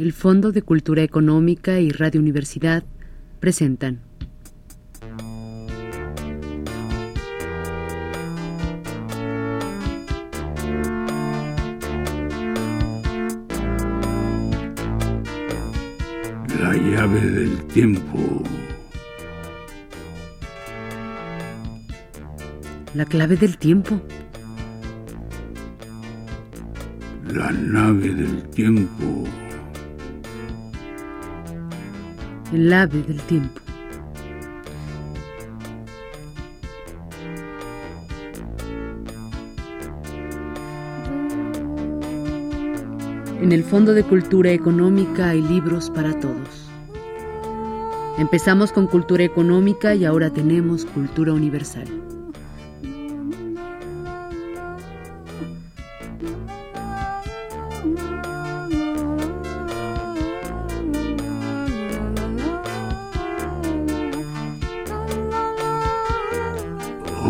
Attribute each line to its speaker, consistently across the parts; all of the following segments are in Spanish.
Speaker 1: el Fondo de Cultura Económica y Radio Universidad presentan.
Speaker 2: La llave del tiempo.
Speaker 1: La clave del tiempo.
Speaker 2: La nave del tiempo.
Speaker 1: El ave del tiempo. En el Fondo de Cultura Económica hay libros para todos. Empezamos con cultura económica y ahora tenemos cultura universal.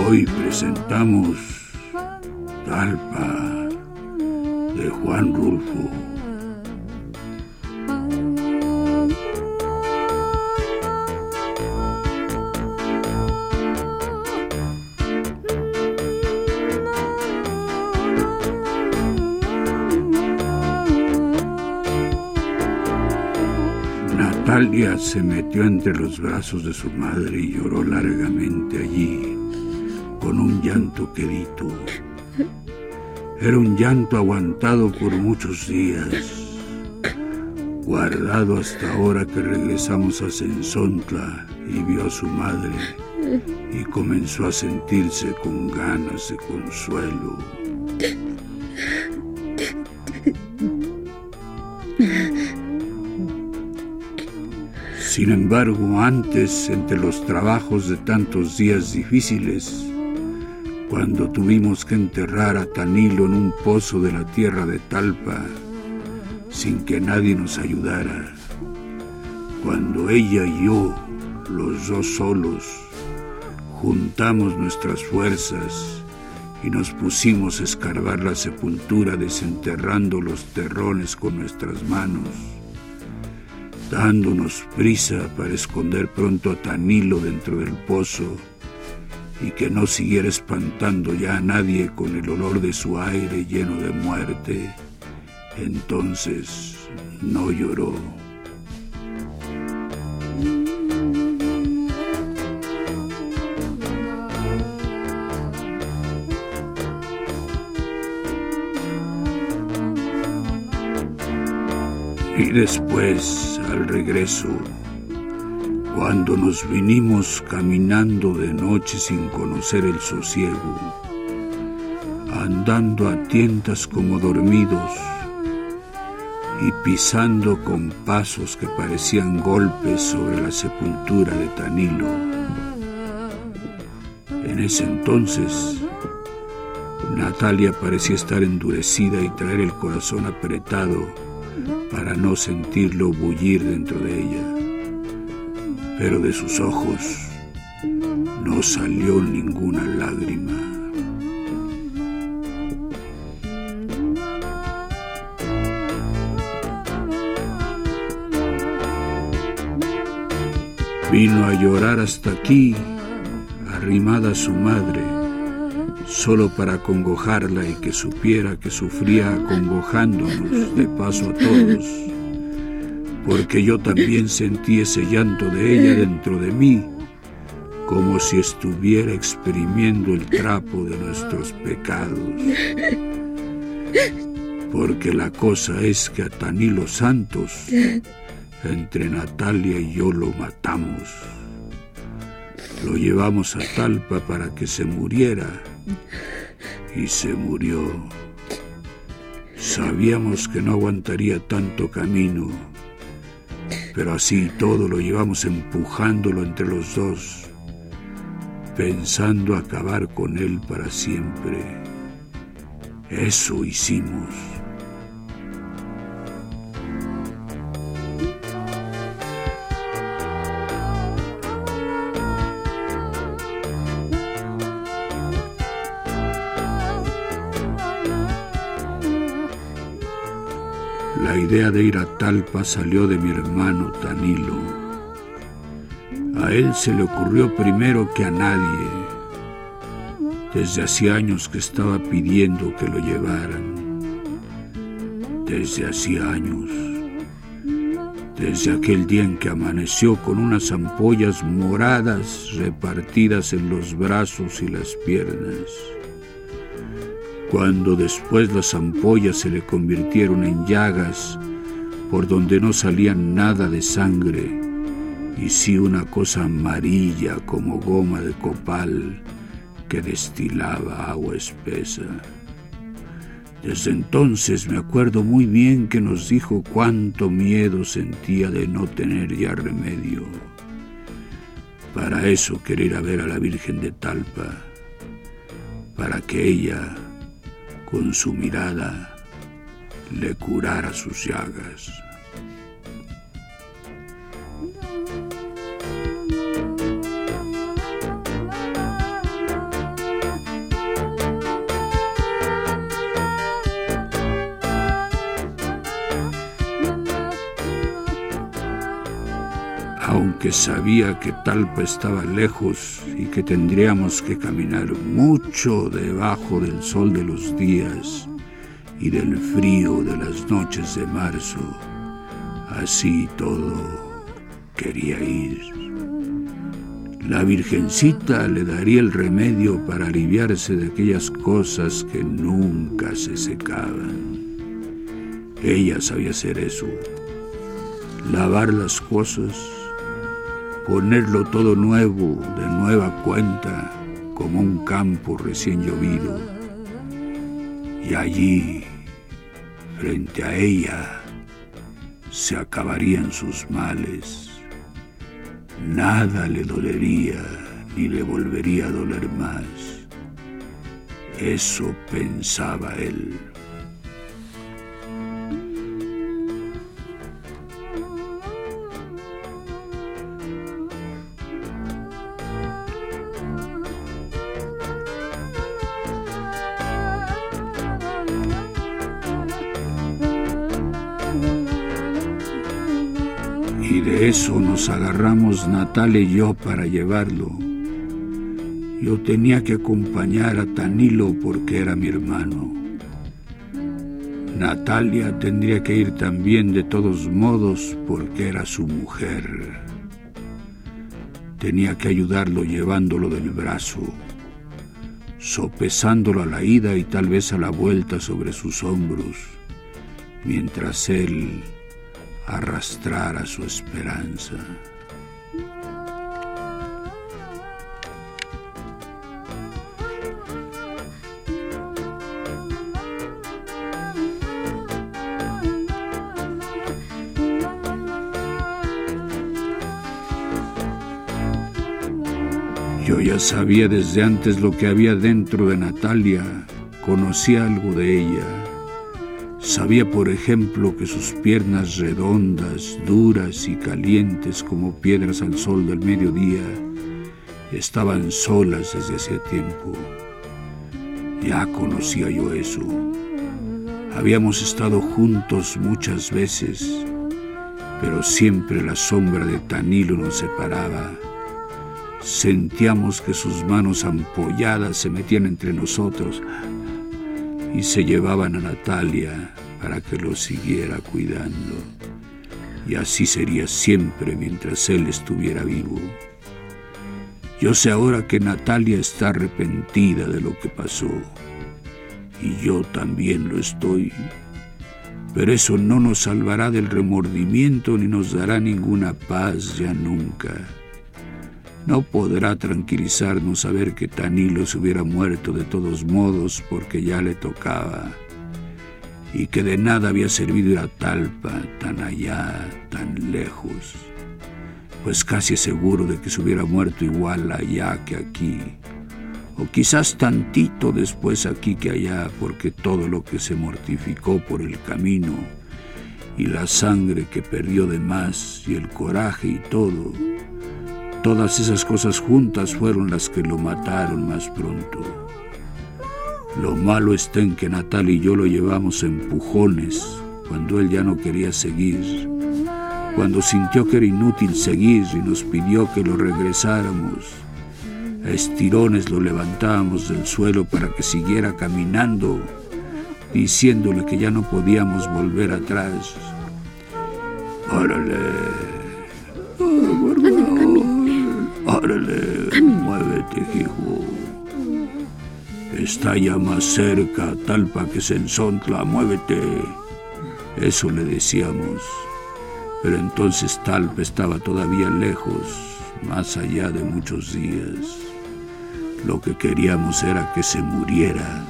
Speaker 2: Hoy presentamos Talpa de Juan Rulfo. Natalia se metió entre los brazos de su madre y lloró largamente allí, con un llanto quedito. Era un llanto aguantado por muchos días, guardado hasta ahora que regresamos a Sensontla y vio a su madre y comenzó a sentirse con ganas de consuelo. Sin embargo, antes, entre los trabajos de tantos días difíciles, cuando tuvimos que enterrar a Tanilo en un pozo de la tierra de Talpa, sin que nadie nos ayudara, cuando ella y yo, los dos solos, juntamos nuestras fuerzas y nos pusimos a escarbar la sepultura desenterrando los terrones con nuestras manos, dándonos prisa para esconder pronto a Tanilo dentro del pozo y que no siguiera espantando ya a nadie con el olor de su aire lleno de muerte, entonces no lloró. Y después, al regreso, cuando nos vinimos caminando de noche sin conocer el sosiego, andando a tientas como dormidos y pisando con pasos que parecían golpes sobre la sepultura de Tanilo. En ese entonces, Natalia parecía estar endurecida y traer el corazón apretado para no sentirlo bullir dentro de ella pero de sus ojos no salió ninguna lágrima. Vino a llorar hasta aquí, arrimada a su madre, solo para congojarla y que supiera que sufría acongojándonos de paso a todos porque yo también sentí ese llanto de ella dentro de mí, como si estuviera exprimiendo el trapo de nuestros pecados. Porque la cosa es que a Tanilo Santos, entre Natalia y yo lo matamos. Lo llevamos a Talpa para que se muriera y se murió. Sabíamos que no aguantaría tanto camino pero así todo lo llevamos empujándolo entre los dos, pensando acabar con él para siempre. Eso hicimos. La idea de ir a Talpa salió de mi hermano Tanilo. A él se le ocurrió primero que a nadie. Desde hacía años que estaba pidiendo que lo llevaran. Desde hacía años. Desde aquel día en que amaneció con unas ampollas moradas repartidas en los brazos y las piernas cuando después las ampollas se le convirtieron en llagas por donde no salía nada de sangre, y sí una cosa amarilla como goma de copal que destilaba agua espesa. Desde entonces me acuerdo muy bien que nos dijo cuánto miedo sentía de no tener ya remedio. Para eso quería ir a ver a la Virgen de Talpa, para que ella con su mirada le curara sus llagas. Sabía que Talpa estaba lejos y que tendríamos que caminar mucho debajo del sol de los días y del frío de las noches de marzo, así todo quería ir. La Virgencita le daría el remedio para aliviarse de aquellas cosas que nunca se secaban. Ella sabía hacer eso, lavar las cosas ponerlo todo nuevo, de nueva cuenta, como un campo recién llovido. Y allí, frente a ella, se acabarían sus males. Nada le dolería ni le volvería a doler más. Eso pensaba él. Agarramos Natalia y yo para llevarlo. Yo tenía que acompañar a Tanilo porque era mi hermano. Natalia tendría que ir también de todos modos porque era su mujer. Tenía que ayudarlo llevándolo del brazo, sopesándolo a la ida y tal vez a la vuelta sobre sus hombros, mientras él arrastrar a su esperanza. Sabía desde antes lo que había dentro de Natalia, conocía algo de ella Sabía, por ejemplo, que sus piernas redondas, duras y calientes como piedras al sol del mediodía, estaban solas desde hacía tiempo. Ya conocía yo eso. Habíamos estado juntos muchas veces, pero siempre la sombra de Tanilo nos separaba. Sentíamos que sus manos ampolladas se metían entre nosotros y se llevaban a Natalia para que lo siguiera cuidando. Y así sería siempre mientras él estuviera vivo. Yo sé ahora que Natalia está arrepentida de lo que pasó. Y yo también lo estoy. Pero eso no nos salvará del remordimiento ni nos dará ninguna paz ya nunca. No podrá tranquilizarnos saber que Tanilo se hubiera muerto de todos modos porque ya le tocaba y que de nada había servido ir a Talpa, tan allá, tan lejos, pues casi seguro de que se hubiera muerto igual allá que aquí, o quizás tantito después aquí que allá, porque todo lo que se mortificó por el camino, y la sangre que perdió de más, y el coraje y todo, todas esas cosas juntas fueron las que lo mataron más pronto. Lo malo está en que Natal y yo lo llevamos empujones, cuando él ya no quería seguir, cuando sintió que era inútil seguir y nos pidió que lo regresáramos. A estirones lo levantábamos del suelo para que siguiera caminando, diciéndole que ya no podíamos volver atrás. ¡Órale! ¡Órale! ¡Muévete, hijo! Está ya más cerca, Talpa que Sensontla, muévete. Eso le decíamos. Pero entonces Talpa estaba todavía lejos, más allá de muchos días. Lo que queríamos era que se muriera.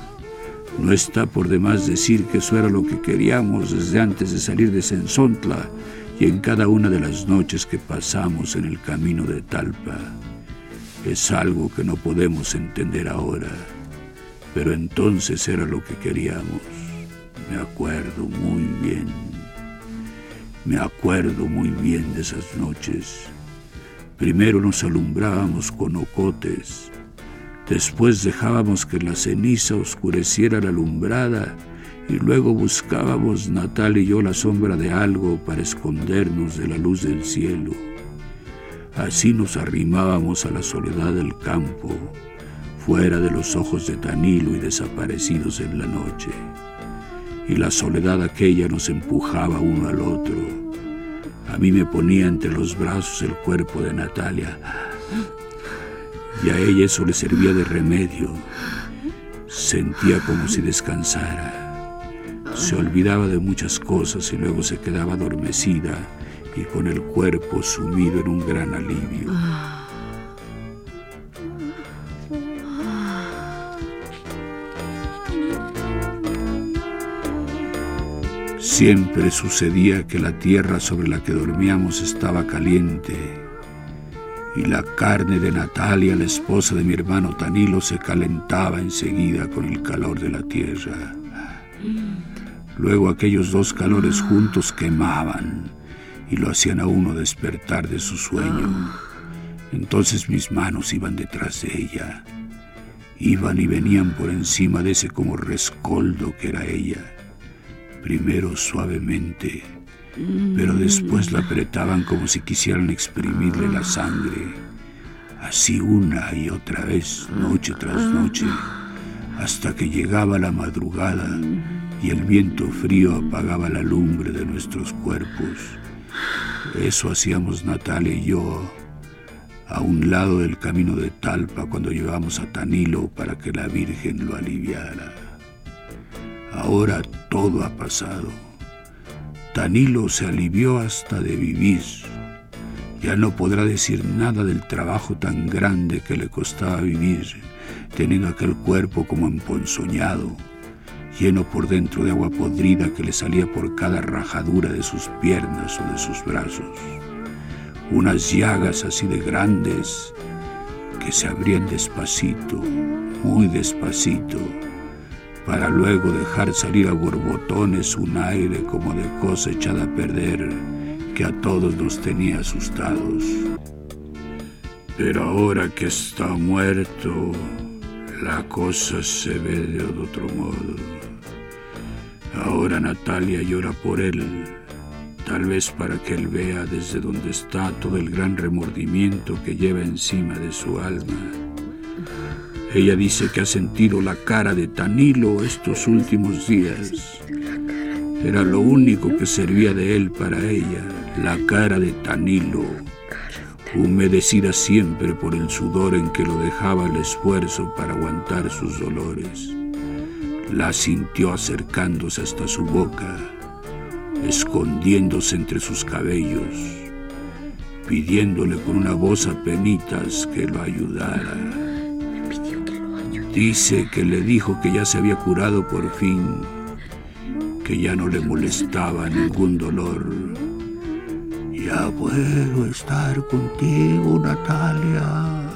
Speaker 2: No está por demás decir que eso era lo que queríamos desde antes de salir de Sensontla y en cada una de las noches que pasamos en el camino de Talpa. Es algo que no podemos entender ahora, pero entonces era lo que queríamos. Me acuerdo muy bien. Me acuerdo muy bien de esas noches. Primero nos alumbrábamos con ocotes, después dejábamos que la ceniza oscureciera la alumbrada y luego buscábamos Natal y yo la sombra de algo para escondernos de la luz del cielo. Así nos arrimábamos a la soledad del campo, fuera de los ojos de Tanilo y desaparecidos en la noche. Y la soledad aquella nos empujaba uno al otro. A mí me ponía entre los brazos el cuerpo de Natalia y a ella eso le servía de remedio. Sentía como si descansara. Se olvidaba de muchas cosas y luego se quedaba adormecida y con el cuerpo sumido en un gran alivio. Siempre sucedía que la tierra sobre la que dormíamos estaba caliente y la carne de Natalia, la esposa de mi hermano Tanilo, se calentaba enseguida con el calor de la tierra. Luego aquellos dos calores juntos quemaban y lo hacían a uno despertar de su sueño. Entonces mis manos iban detrás de ella. Iban y venían por encima de ese como rescoldo que era ella. Primero suavemente, pero después la apretaban como si quisieran exprimirle la sangre. Así una y otra vez, noche tras noche, hasta que llegaba la madrugada y el viento frío apagaba la lumbre de nuestros cuerpos. Eso hacíamos Natalia y yo a un lado del camino de Talpa cuando llevamos a Tanilo para que la Virgen lo aliviara. Ahora todo ha pasado. Tanilo se alivió hasta de vivir. Ya no podrá decir nada del trabajo tan grande que le costaba vivir, teniendo aquel cuerpo como emponzoñado lleno por dentro de agua podrida que le salía por cada rajadura de sus piernas o de sus brazos. Unas llagas así de grandes que se abrían despacito, muy despacito, para luego dejar salir a borbotones un aire como de cosa echada a perder que a todos nos tenía asustados. Pero ahora que está muerto, la cosa se ve de otro modo. Ahora Natalia llora por él, tal vez para que él vea desde donde está todo el gran remordimiento que lleva encima de su alma. Ella dice que ha sentido la cara de Tanilo estos últimos días. Era lo único que servía de él para ella, la cara de Tanilo, humedecida siempre por el sudor en que lo dejaba el esfuerzo para aguantar sus dolores. La sintió acercándose hasta su boca, escondiéndose entre sus cabellos, pidiéndole con una voz a penitas que lo ayudara. Dice que le dijo que ya se había curado por fin, que ya no le molestaba ningún dolor. Ya puedo estar contigo, Natalia.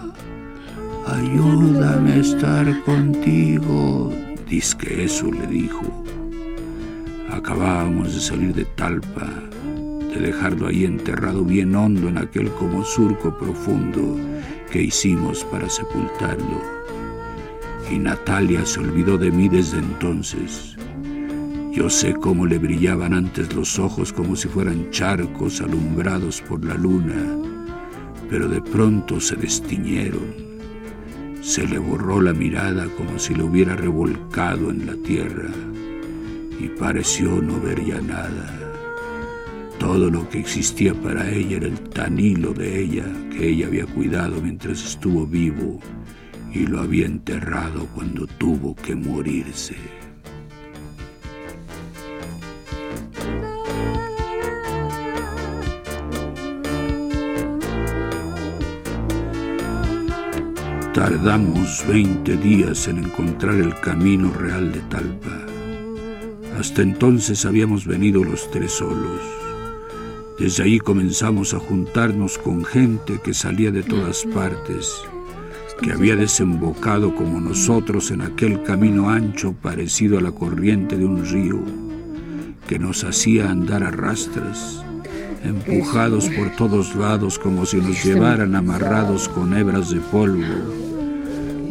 Speaker 2: Ayúdame a estar contigo, Diz que eso le dijo. Acabábamos de salir de Talpa, de dejarlo ahí enterrado bien hondo en aquel como surco profundo que hicimos para sepultarlo. Y Natalia se olvidó de mí desde entonces. Yo sé cómo le brillaban antes los ojos como si fueran charcos alumbrados por la luna, pero de pronto se destiñeron. Se le borró la mirada como si lo hubiera revolcado en la tierra y pareció no ver ya nada. Todo lo que existía para ella era el tanilo de ella que ella había cuidado mientras estuvo vivo y lo había enterrado cuando tuvo que morirse. Tardamos 20 días en encontrar el camino real de Talpa. Hasta entonces habíamos venido los tres solos. Desde ahí comenzamos a juntarnos con gente que salía de todas partes, que había desembocado como nosotros en aquel camino ancho parecido a la corriente de un río, que nos hacía andar a rastras, empujados por todos lados como si nos llevaran amarrados con hebras de polvo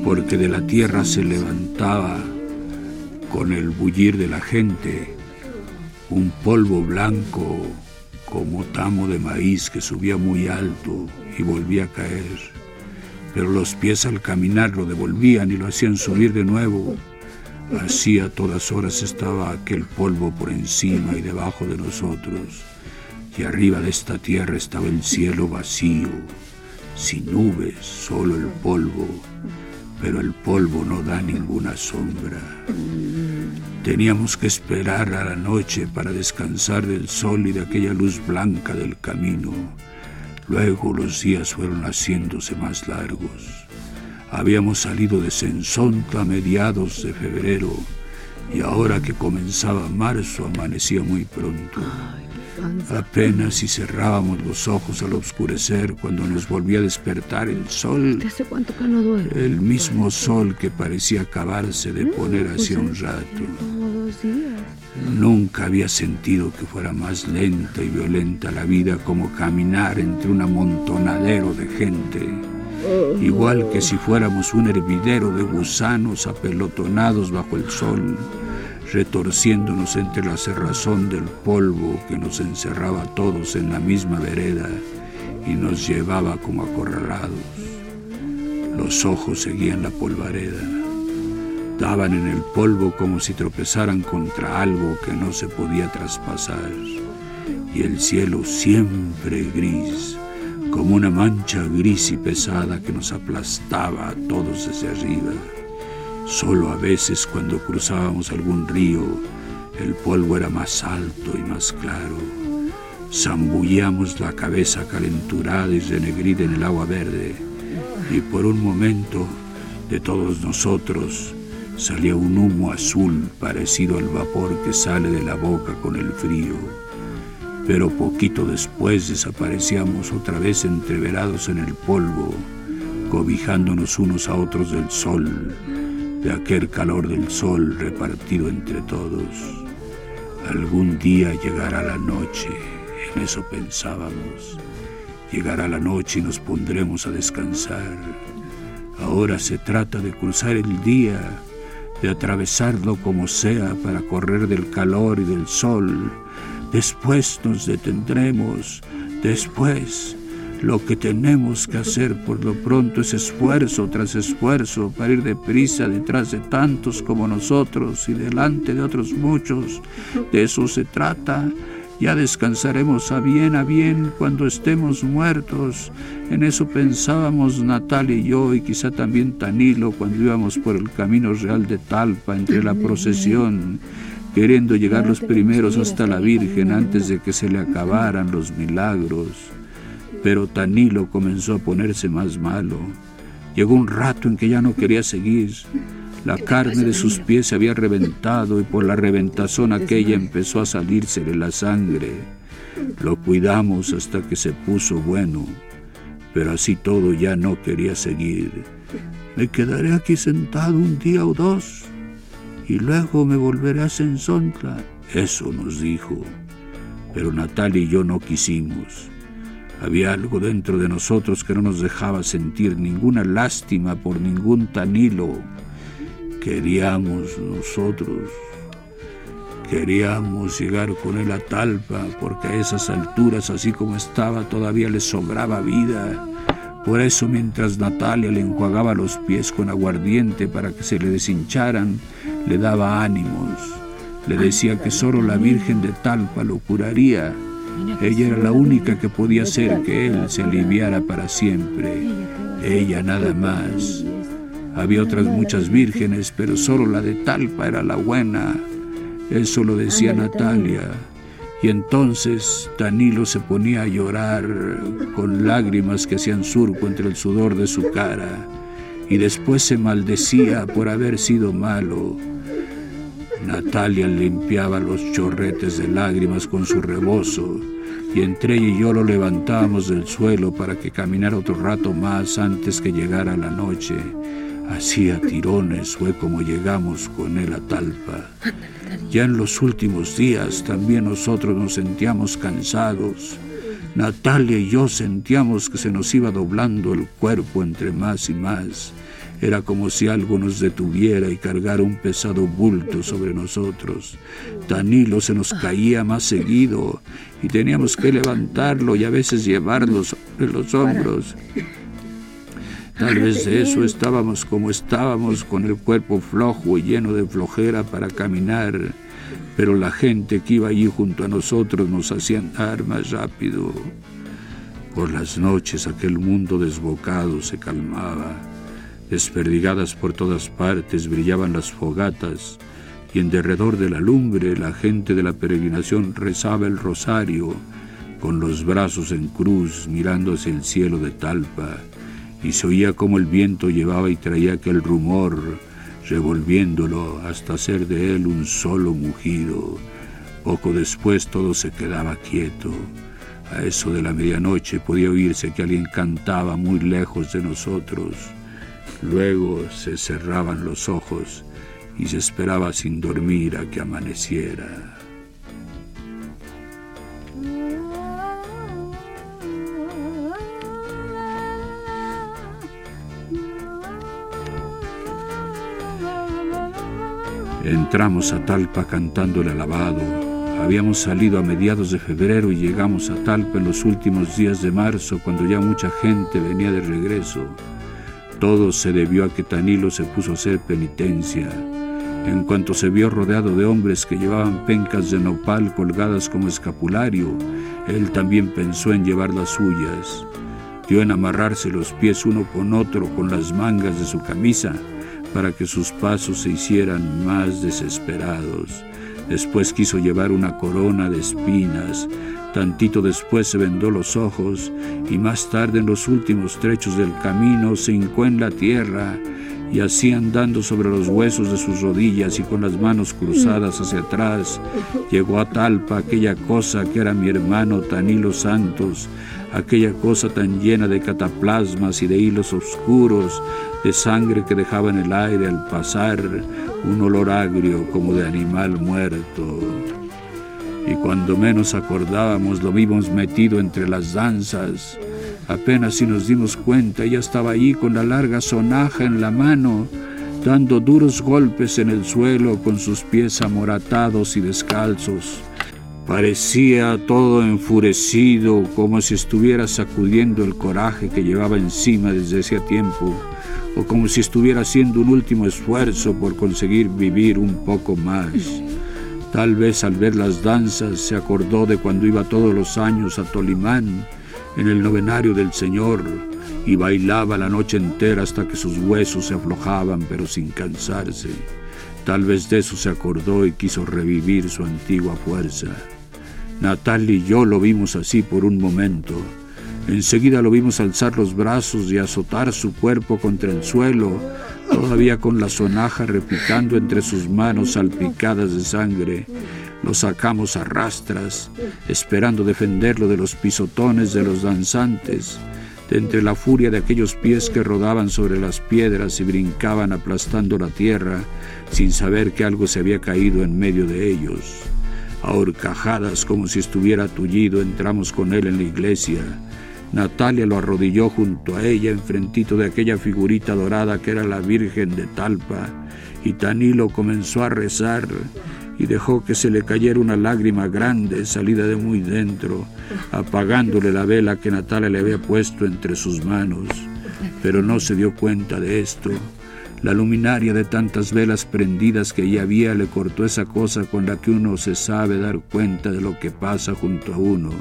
Speaker 2: porque de la tierra se levantaba con el bullir de la gente un polvo blanco como tamo de maíz que subía muy alto y volvía a caer. Pero los pies al caminar lo devolvían y lo hacían subir de nuevo. Así a todas horas estaba aquel polvo por encima y debajo de nosotros. Y arriba de esta tierra estaba el cielo vacío, sin nubes, solo el polvo pero el polvo no da ninguna sombra. Teníamos que esperar a la noche para descansar del sol y de aquella luz blanca del camino. Luego los días fueron haciéndose más largos. Habíamos salido de Sensonta a mediados de febrero y ahora que comenzaba marzo amanecía muy pronto. Apenas si cerrábamos los ojos al oscurecer cuando nos volvía a despertar el sol.
Speaker 1: hace cuánto que no duermo?
Speaker 2: El mismo sol que parecía acabarse de poner pues hacía un rato. Nunca había sentido que fuera más lenta y violenta la vida como caminar entre un amontonadero de gente. Igual que si fuéramos un hervidero de gusanos apelotonados bajo el sol retorciéndonos entre la cerrazón del polvo que nos encerraba a todos en la misma vereda y nos llevaba como acorralados. Los ojos seguían la polvareda, daban en el polvo como si tropezaran contra algo que no se podía traspasar, y el cielo siempre gris, como una mancha gris y pesada que nos aplastaba a todos desde arriba. Solo a veces cuando cruzábamos algún río, el polvo era más alto y más claro. Zambullíamos la cabeza calenturada y renegrida en el agua verde, y por un momento de todos nosotros salía un humo azul parecido al vapor que sale de la boca con el frío. Pero poquito después desaparecíamos otra vez entreverados en el polvo, cobijándonos unos a otros del sol de aquel calor del sol repartido entre todos. Algún día llegará la noche, en eso pensábamos. Llegará la noche y nos pondremos a descansar. Ahora se trata de cruzar el día, de atravesarlo como sea para correr del calor y del sol. Después nos detendremos, después lo que tenemos que hacer por lo pronto es esfuerzo tras esfuerzo para ir deprisa detrás de tantos como nosotros y delante de otros muchos. De eso se trata. Ya descansaremos a bien, a bien cuando estemos muertos. En eso pensábamos Natal y yo y quizá también Tanilo cuando íbamos por el camino real de Talpa entre la procesión queriendo llegar los primeros hasta la Virgen antes de que se le acabaran los milagros. Pero Tanilo comenzó a ponerse más malo. Llegó un rato en que ya no quería seguir. La carne de sus pies se había reventado y por la reventazón aquella empezó a salírsele la sangre. Lo cuidamos hasta que se puso bueno, pero así todo ya no quería seguir. Me quedaré aquí sentado un día o dos y luego me volveré a Sensontla. Eso nos dijo. Pero Natal y yo no quisimos. Había algo dentro de nosotros que no nos dejaba sentir ninguna lástima por ningún Tanilo. Queríamos nosotros, Queríamos llegar con él a Talpa, porque a esas alturas, así como estaba, todavía le sobraba vida. Por eso, mientras Natalia le enjuagaba los pies con aguardiente para que se le deshincharan, le daba ánimos. Le decía que solo la Virgen de Talpa lo curaría. Ella era la única que podía hacer que él se aliviara para siempre. Ella nada más. Había otras muchas vírgenes, pero solo la de Talpa era la buena. Eso lo decía Natalia. Y entonces Danilo se ponía a llorar con lágrimas que hacían surco entre el sudor de su cara. Y después se maldecía por haber sido malo. Natalia limpiaba los chorretes de lágrimas con su rebozo y entre ella y yo lo levantábamos del suelo para que caminara otro rato más antes que llegara la noche. Hacía tirones fue como llegamos con él a Talpa. Ya en los últimos días también nosotros nos sentíamos cansados. Natalia y yo sentíamos que se nos iba doblando el cuerpo entre más y más. Era como si algo nos detuviera y cargara un pesado bulto sobre nosotros. Danilo se nos caía más seguido y teníamos que levantarlo y a veces llevarlo sobre los hombros. Tal vez de eso estábamos como estábamos, con el cuerpo flojo y lleno de flojera para caminar, pero la gente que iba allí junto a nosotros nos hacía andar más rápido. Por las noches aquel mundo desbocado se calmaba. Desperdigadas por todas partes brillaban las fogatas y en derredor de la lumbre la gente de la peregrinación rezaba el rosario con los brazos en cruz mirando hacia el cielo de Talpa y se oía como el viento llevaba y traía aquel rumor, revolviéndolo hasta hacer de él un solo mugido. Poco después todo se quedaba quieto. A eso de la medianoche podía oírse que alguien cantaba muy lejos de nosotros. Luego se cerraban los ojos y se esperaba sin dormir a que amaneciera. Entramos a Talpa cantando el alabado. Habíamos salido a mediados de febrero y llegamos a Talpa en los últimos días de marzo, cuando ya mucha gente venía de regreso. Todo se debió a que Tanilo se puso a hacer penitencia. En cuanto se vio rodeado de hombres que llevaban pencas de nopal colgadas como escapulario, él también pensó en llevar las suyas. Dio en amarrarse los pies uno con otro con las mangas de su camisa para que sus pasos se hicieran más desesperados. Después quiso llevar una corona de espinas, tantito después se vendó los ojos y más tarde en los últimos trechos del camino se hincó en la tierra y así andando sobre los huesos de sus rodillas y con las manos cruzadas hacia atrás, llegó a Talpa aquella cosa que era mi hermano Tanilo Santos, aquella cosa tan llena de cataplasmas y de hilos oscuros, de sangre que dejaba en el aire al pasar un olor agrio como de animal muerto. Y cuando menos acordábamos lo vimos metido entre las danzas. Apenas si nos dimos cuenta, ya estaba allí con la larga sonaja en la mano, dando duros golpes en el suelo con sus pies amoratados y descalzos. Parecía todo enfurecido, como si estuviera sacudiendo el coraje que llevaba encima desde ese tiempo o como si estuviera haciendo un último esfuerzo por conseguir vivir un poco más. Tal vez al ver las danzas se acordó de cuando iba todos los años a Tolimán, en el novenario del Señor, y bailaba la noche entera hasta que sus huesos se aflojaban pero sin cansarse. Tal vez de eso se acordó y quiso revivir su antigua fuerza. Natal y yo lo vimos así por un momento, Enseguida lo vimos alzar los brazos y azotar su cuerpo contra el suelo, todavía con la sonaja repicando entre sus manos salpicadas de sangre. Lo sacamos a rastras, esperando defenderlo de los pisotones de los danzantes, de entre la furia de aquellos pies que rodaban sobre las piedras y brincaban aplastando la tierra, sin saber que algo se había caído en medio de ellos. A horcajadas como si estuviera tullido entramos con él en la iglesia, Natalia lo arrodilló junto a ella, enfrentito de aquella figurita dorada que era la Virgen de Talpa, y Tanilo comenzó a rezar. y dejó que se le cayera una lágrima grande salida de muy dentro, apagándole la vela que Natalia le había puesto entre sus manos. Pero no se dio cuenta de esto. La luminaria de tantas velas prendidas que ya había le cortó esa cosa con la que uno se sabe dar cuenta de lo que pasa junto a uno.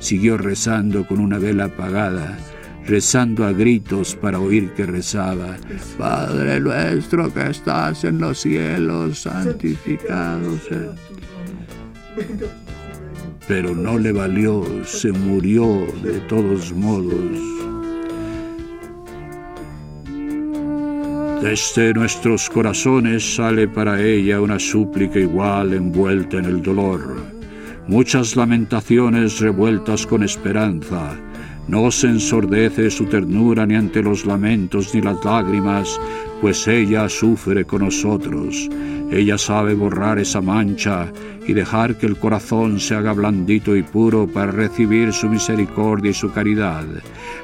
Speaker 2: Siguió rezando con una vela apagada rezando a gritos para oír que rezaba, Padre nuestro que estás en los cielos, santificado sea. Pero no le valió, se murió de todos modos. Desde nuestros corazones sale para ella una súplica igual envuelta en el dolor, muchas lamentaciones revueltas con esperanza, no se ensordece su ternura ni ante los lamentos ni las lágrimas, pues ella sufre con nosotros. Ella sabe borrar esa mancha y dejar que el corazón se haga blandito y puro para recibir su misericordia y su caridad.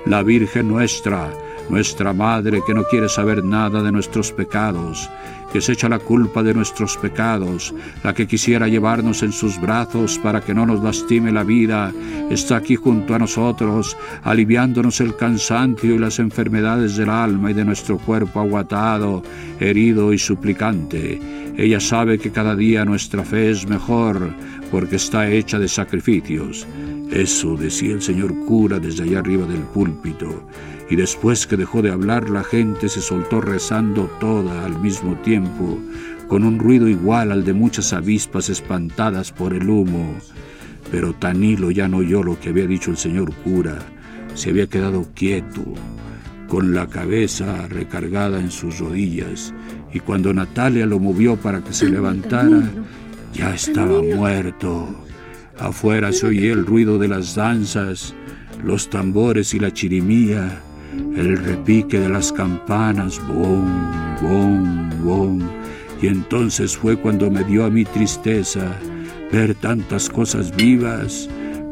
Speaker 2: La Virgen nuestra, nuestra Madre que no quiere saber nada de nuestros pecados, que se echa la culpa de nuestros pecados, la que quisiera llevarnos en sus brazos para que no nos lastime la vida, está aquí junto a nosotros, aliviándonos el cansancio y las enfermedades del alma y de nuestro cuerpo aguatado, herido y suplicante. Ella sabe que cada día nuestra fe es mejor porque está hecha de sacrificios. Eso decía el señor cura desde allá arriba del púlpito y después que dejó de hablar la gente se soltó rezando toda al mismo tiempo, con un ruido igual al de muchas avispas espantadas por el humo. Pero Tanilo ya no oyó lo que había dicho el señor cura, se había quedado quieto, con la cabeza recargada en sus rodillas, y cuando Natalia lo movió para que se levantara, ya estaba muerto. Afuera se oía el ruido de las danzas, los tambores y la chirimía, el repique de las campanas, bom, bom, bom. Y entonces fue cuando me dio a mi tristeza ver tantas cosas vivas,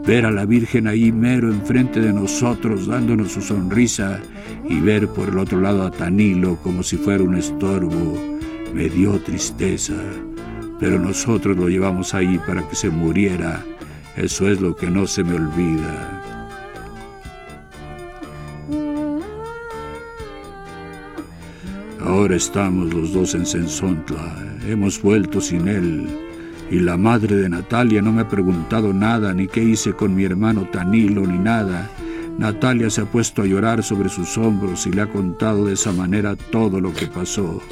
Speaker 2: ver a la Virgen ahí mero enfrente de nosotros dándonos su sonrisa y ver por el otro lado a Tanilo como si fuera un estorbo. Me dio tristeza, pero nosotros lo llevamos ahí para que se muriera. Eso es lo que no se me olvida. Ahora estamos los dos en Sensontla. Hemos vuelto sin él. Y la madre de Natalia no me ha preguntado nada, ni qué hice con mi hermano Tanilo, ni nada. Natalia se ha puesto a llorar sobre sus hombros y le ha contado de esa manera todo lo que pasó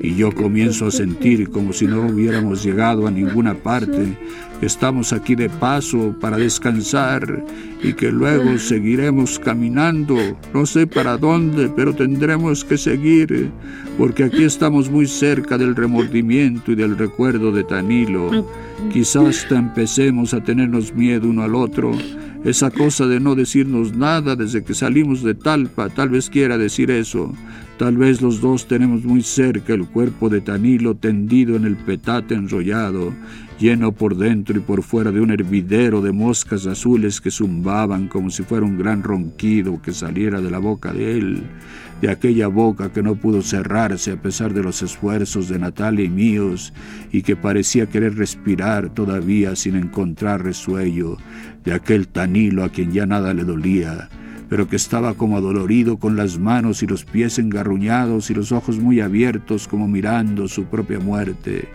Speaker 2: y yo comienzo a sentir como si no hubiéramos llegado a ninguna parte, estamos aquí de paso para descansar y que luego seguiremos caminando, no sé para dónde, pero tendremos que seguir, porque aquí estamos muy cerca del remordimiento y del recuerdo de Tanilo. Quizás hasta empecemos a tenernos miedo uno al otro. Esa cosa de no decirnos nada desde que salimos de Talpa, tal vez quiera decir eso. Tal vez los dos tenemos muy cerca el cuerpo de Tanilo tendido en el petate enrollado, lleno por dentro y por fuera de un hervidero de moscas azules que zumbaban como si fuera un gran ronquido que saliera de la boca de él, de aquella boca que no pudo cerrarse a pesar de los esfuerzos de Natalia y míos, y que parecía querer respirar todavía sin encontrar resuello, de aquel Tanilo a quien ya nada le dolía, pero que estaba como adolorido con las manos y los pies engarruñados y los ojos muy abiertos como mirando su propia muerte,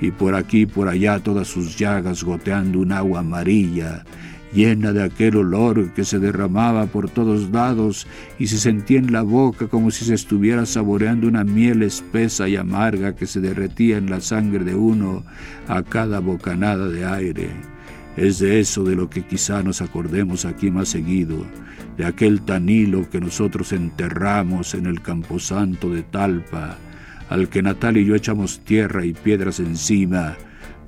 Speaker 2: y por aquí y por allá todas sus llagas goteando un agua amarilla, llena de aquel olor que se derramaba por todos lados y se sentía en la boca como si se estuviera saboreando una miel espesa y amarga que se derretía en la sangre de uno a cada bocanada de aire. Es de eso de lo que quizá nos acordemos aquí más seguido, de aquel Tanilo que nosotros enterramos en el camposanto de Talpa, al que Natal y yo echamos tierra y piedras encima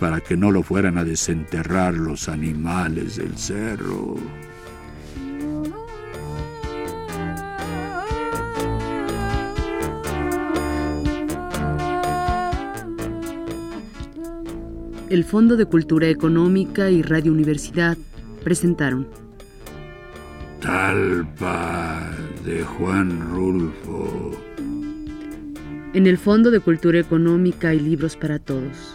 Speaker 2: para que no lo fueran a desenterrar los animales del cerro.
Speaker 1: El Fondo de Cultura Económica y Radio Universidad presentaron
Speaker 2: Talpa de Juan Rulfo.
Speaker 1: En el Fondo de Cultura Económica y Libros para Todos.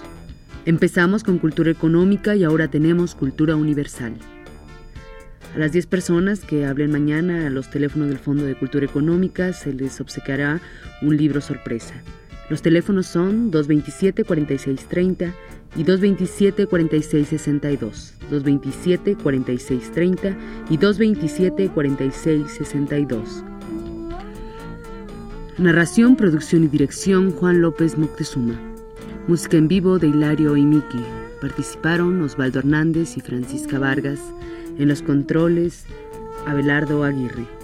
Speaker 1: Empezamos con cultura económica y ahora tenemos cultura universal. A las 10 personas que hablen mañana a los teléfonos del Fondo de Cultura Económica se les obsequiará un libro sorpresa. Los teléfonos son 227-4630 y 227-4662, 227-4630 y 227-4662. Narración, producción y dirección Juan López Moctezuma. Música en vivo de Hilario y Miki. Participaron Osvaldo Hernández y Francisca Vargas. En los controles, Abelardo Aguirre.